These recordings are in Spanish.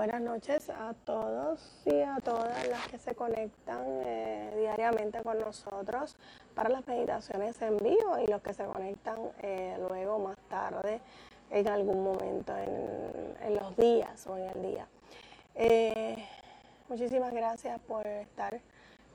Buenas noches a todos y a todas las que se conectan eh, diariamente con nosotros para las meditaciones en vivo y los que se conectan eh, luego más tarde en algún momento en, los días o en el día. Eh, muchísimas gracias por estar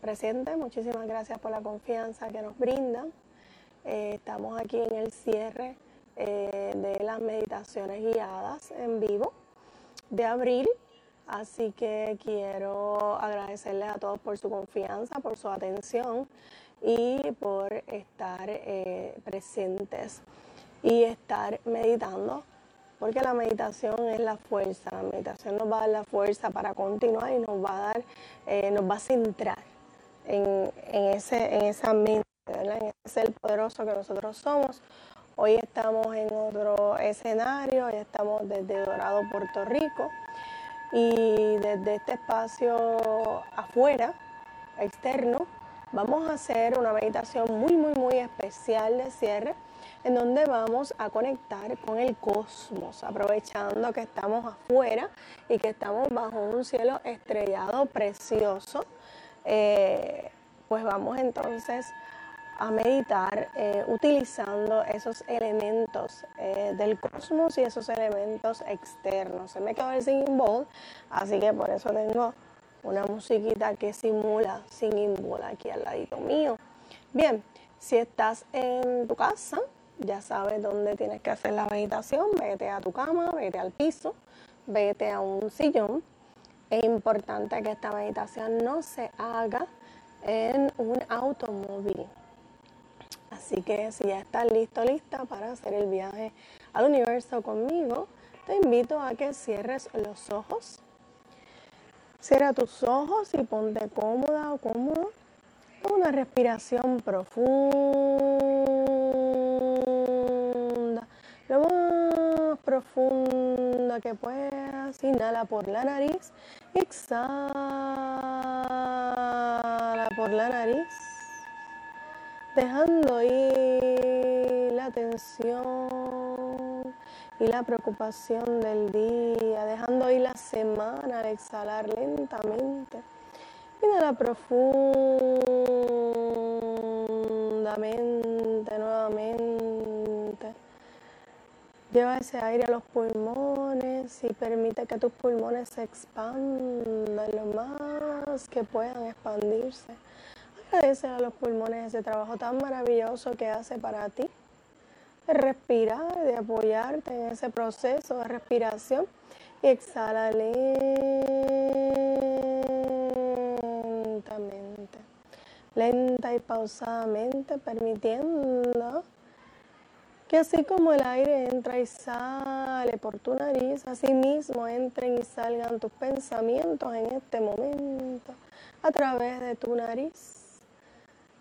presentes, muchísimas gracias por la confianza que nos brindan. estamos aquí en el cierre de las meditaciones guiadas en vivo de abril. Así que quiero agradecerles a todos por su confianza, por su atención y por estar eh, presentes y estar meditando, porque la meditación es la fuerza, la meditación nos va a dar la fuerza para continuar y nos va a dar, eh, nos va a centrar en, ese, en esa mente, en ese ser poderoso que nosotros somos Hoy estamos en otro escenario, hoy estamos desde Dorado, Puerto Rico y desde este espacio afuera, externo, vamos a hacer una meditación muy, muy, muy especial de cierre en donde vamos a conectar con el cosmos, aprovechando que estamos afuera y que estamos bajo un cielo estrellado precioso. Eh, pues vamos entonces a meditar eh, utilizando esos elementos eh, del cosmos y esos elementos externos. Se me quedó el singing así que por eso tengo una musiquita que simula singing bowl aquí al ladito mío. Bien, si estás en tu casa, ya sabes dónde tienes que hacer la meditación. Vete a tu cama, vete al piso, vete a un sillón. Es importante que esta meditación no se haga en un automóvil. Así que si ya estás listo, lista para hacer el viaje al universo conmigo, te invito a que cierres los ojos. Cierra tus ojos y ponte cómoda o cómodo. Una respiración profunda. Lo más profunda que puedas. Inhala por la nariz. Exhala por la nariz dejando ir la tensión y la preocupación del día, dejando ir la semana al exhalar lentamente. Inhala profundamente nuevamente. Lleva ese aire a los pulmones y permite que tus pulmones se expandan lo más que puedan expandirse Agradece a los pulmones ese trabajo tan maravilloso que hace para ti. De respirar, de apoyarte en ese proceso de respiración. Y exhala lentamente. Lenta y pausadamente, permitiendo que así como el aire entra y sale por tu nariz, así mismo entren y salgan tus pensamientos en este momento a través de tu nariz.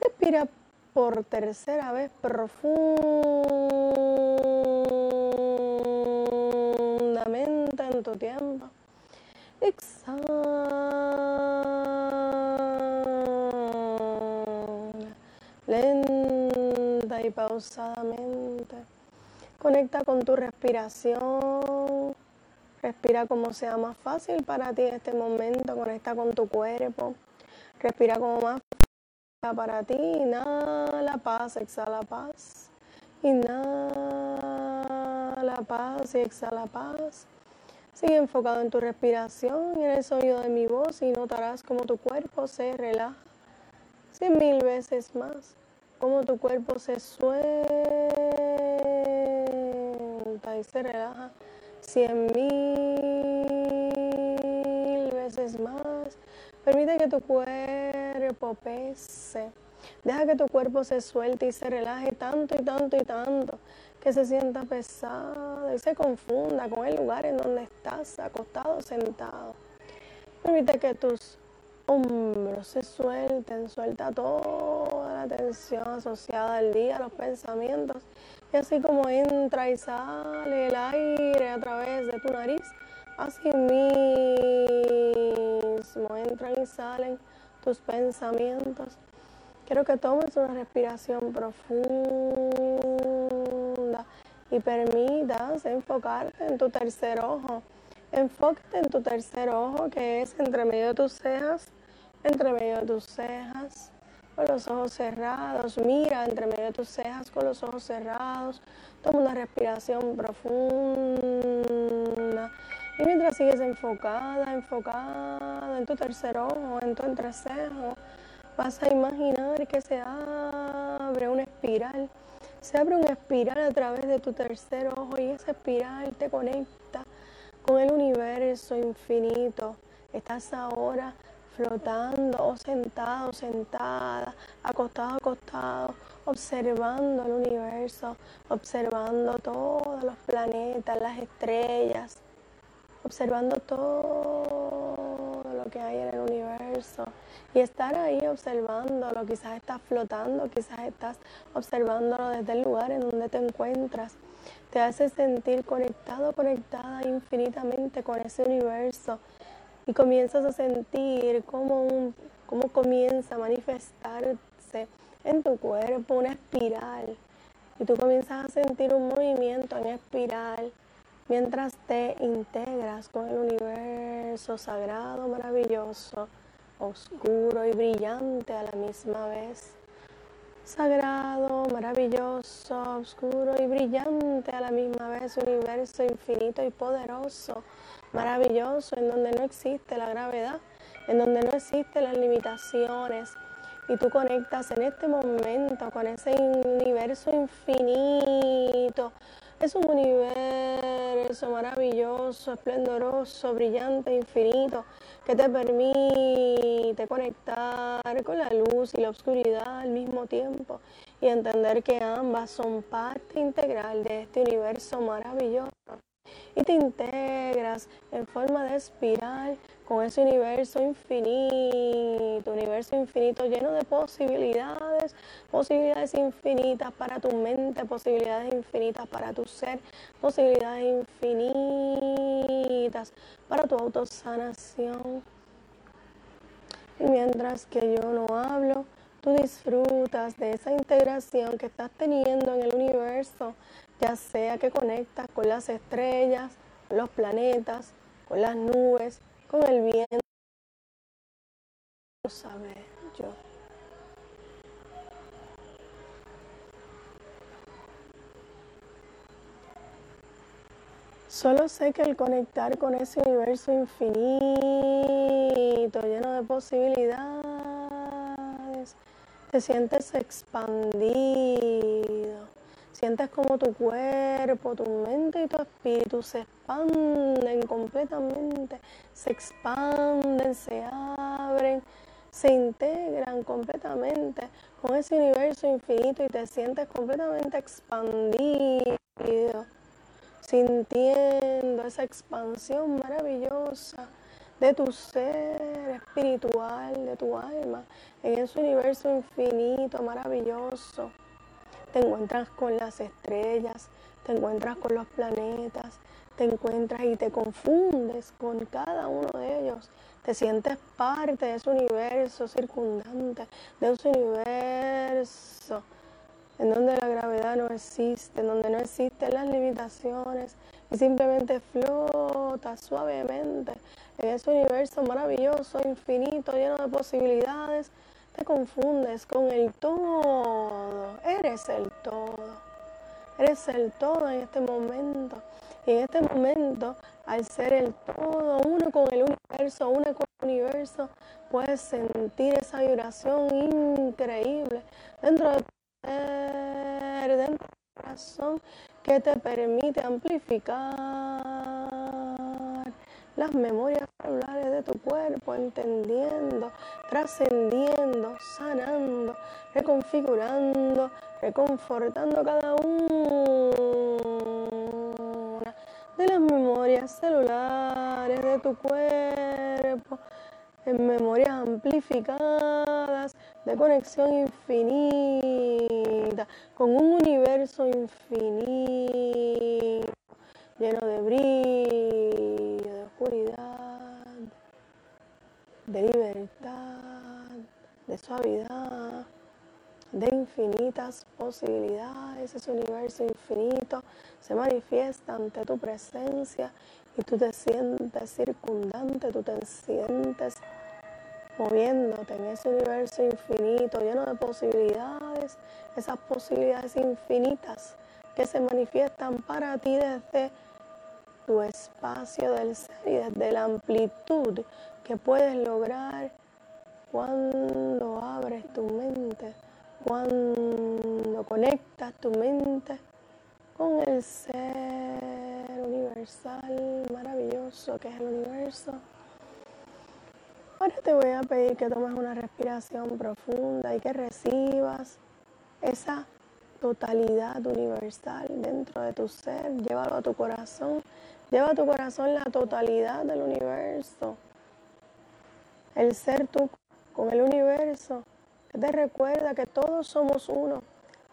Respira por tercera vez profundamente en tu tiempo. Exhala. Lenta y pausadamente. Conecta con tu respiración. Respira como sea más fácil para ti en este momento. Conecta con tu cuerpo. Respira como más para ti. Inhala paz, exhala paz. Inhala paz y exhala paz. Sigue enfocado en tu respiración y en el sonido de mi voz y notarás como tu cuerpo se relaja. Cien mil veces más. Como tu cuerpo se suelta y se relaja. Cien mil veces más. Permite que tu cuerpo Deja que tu cuerpo se suelte y se relaje tanto y tanto y tanto que se sienta pesado y se confunda con el lugar en donde estás acostado sentado. Permite que tus hombros se suelten, suelta toda la tensión asociada al día, a los pensamientos. Y así como entra y sale el aire a través de tu nariz, Así mismo entran y salen tus pensamientos. Quiero que tomes una respiración profunda y permitas enfocarte en tu tercer ojo, Enfócate en tu tercer ojo, que es entre medio de tus cejas, entre medio de tus cejas, con los ojos cerrados. Mira entre medio de tus cejas con los ojos cerrados. Toma una respiración profunda. Y mientras sigues enfocada, enfocada en tu tercer ojo, en tu entrecejo, vas a imaginar que se abre una espiral se abre una espiral a través de tu tercer ojo y esa espiral te conecta con el universo infinito. Estás ahora flotando o sentado, sentada, acostado, acostado, observando el universo, observando todos los planetas, las estrellas, observando todo lo que hay en el universo y estar ahí observándolo, quizás estás flotando, quizás estás observándolo desde el lugar en donde te encuentras. Te hace sentir conectado, conectada infinitamente con ese universo y comienzas a sentir cómo, un, comienza a manifestarse en tu cuerpo una espiral. Y tú comienzas a sentir un movimiento en espiral mientras te integras con el universo sagrado, maravilloso oscuro y brillante a la misma vez. Sagrado, maravilloso, oscuro y brillante a la misma vez, universo infinito y poderoso, maravilloso, en donde no existe la gravedad, en donde no existen las limitaciones. Y tú conectas en este momento con ese universo infinito. Es un universo maravilloso, esplendoroso, brillante, infinito, que te permite conectar con la luz y la oscuridad al mismo tiempo y entender que ambas son parte integral de este universo maravilloso. Y te integras en forma de espiral con ese universo infinito, universo infinito lleno de posibilidades, posibilidades infinitas para tu mente, posibilidades infinitas para tu ser, posibilidades infinitas para tu autosanación. Y mientras que yo no hablo, tú disfrutas de esa integración que estás teniendo en el universo, ya sea que conectas con las estrellas, con los planetas, con las nubes, con el viento. Lo sabe yo. Solo sé que el conectar con ese universo infinito, lleno de posibilidades, te sientes expandido Sientes como tu cuerpo, tu mente y tu espíritu se expanden completamente, se expanden, se abren, se integran completamente con ese universo infinito y te sientes completamente expandido, sintiendo esa expansión maravillosa de tu ser espiritual, de tu alma, en ese universo infinito, maravilloso te encuentras con las estrellas, te encuentras con los planetas, te encuentras y te confundes con cada uno de ellos. Te sientes parte de ese universo circundante, de ese universo en donde la gravedad no existe, en donde no existen las limitaciones y simplemente flota suavemente en ese universo maravilloso, infinito, lleno de posibilidades te confundes con el todo. Eres el todo. Eres el todo en este momento. Y en este momento, al ser el todo, uno con el universo, una con el universo, puedes sentir esa vibración increíble dentro de tu ser, dentro de tu corazón, que te permite amplificar las memorias celulares de tu cuerpo, entendiendo, trascendiendo, sanando, reconfigurando, reconfortando cada una de las memorias celulares de tu cuerpo, en memorias amplificadas de conexión infinita con un universo infinito lleno de brillo, de oscuridad, de libertad, de suavidad, de infinitas posibilidades. Ese universo infinito se manifiesta ante tu presencia y tú te sientes circundante, tú te sientes moviéndote en ese universo infinito, lleno de posibilidades, esas posibilidades infinitas que se manifiestan para ti desde tu espacio del ser y desde la amplitud que puedes lograr cuando abres tu mente, cuando conectas tu mente con el ser universal maravilloso que es el universo. Ahora te voy a pedir que tomes una respiración profunda y que recibas esa totalidad universal dentro de tu ser. Llévalo a tu corazón. Lleva a tu corazón la totalidad del universo. El ser tú con el universo. Que te recuerda que todos somos uno.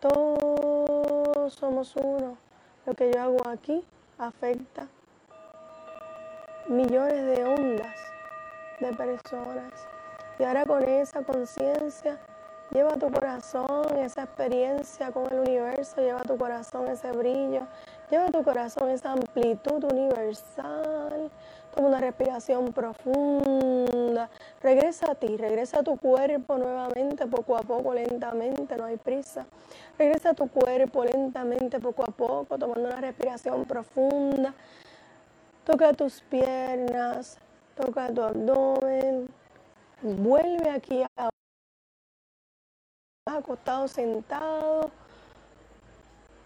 Todos somos uno. Lo que yo hago aquí afecta millones de ondas de personas. Y ahora con esa conciencia, lleva tu corazón esa experiencia con el universo, lleva tu corazón ese brillo, lleva tu corazón esa amplitud universal. Toma una respiración profunda. Regresa a ti, regresa a tu cuerpo nuevamente, poco a poco, lentamente, no hay prisa. Regresa a tu cuerpo lentamente, poco a poco, tomando una respiración profunda. Toca tus piernas, toca tu abdomen, vuelve aquí a acostado sentado,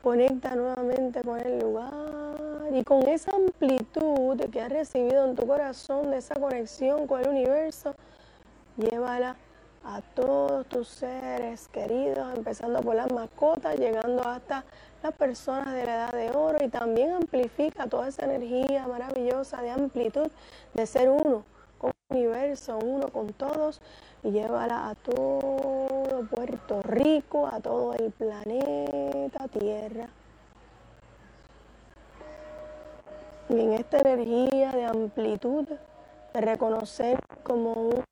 conecta nuevamente con el lugar y con esa amplitud que has recibido en tu corazón de esa conexión con el universo, llévala a todos tus seres queridos, empezando por las mascotas, llegando hasta las personas de la edad de oro y también amplifica toda esa energía maravillosa de amplitud de ser uno con el universo, uno con todos y llévala a todo Puerto Rico, a todo el planeta Tierra. Y en esta energía de amplitud, de reconocer como un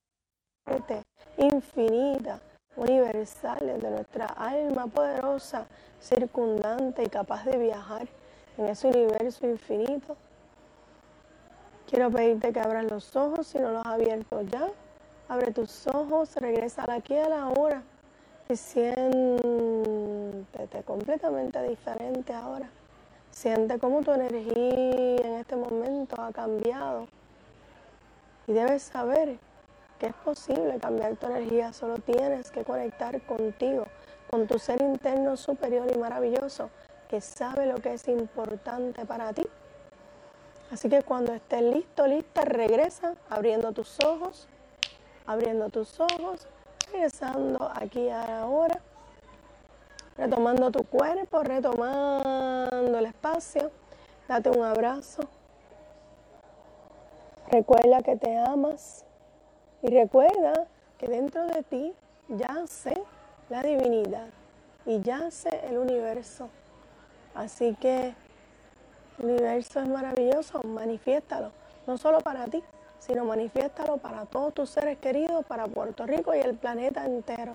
infinita, universal de nuestra alma poderosa, circundante y capaz de viajar en ese universo infinito. Quiero pedirte que abras los ojos si no los has abierto ya. Abre tus ojos, regresa aquí a la hora y siéntete completamente diferente ahora. Siente cómo tu energía en este momento ha cambiado. Y debes saber que es posible cambiar tu energía, solo tienes que conectar contigo, con tu ser interno superior y maravilloso, que sabe lo que es importante para ti. Así que cuando estés listo, lista, regresa abriendo tus ojos, abriendo tus ojos, regresando aquí ahora, retomando tu cuerpo, retomando el espacio, date un abrazo. Recuerda que te amas, y recuerda que dentro de ti yace la divinidad y yace el universo. Así que el universo es maravilloso, manifiéstalo, no solo para ti, sino manifiéstalo para todos tus seres queridos, para Puerto Rico y el planeta entero.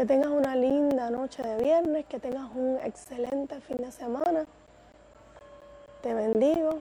Que tengas una linda noche de viernes, que tengas un excelente fin de semana. Te bendigo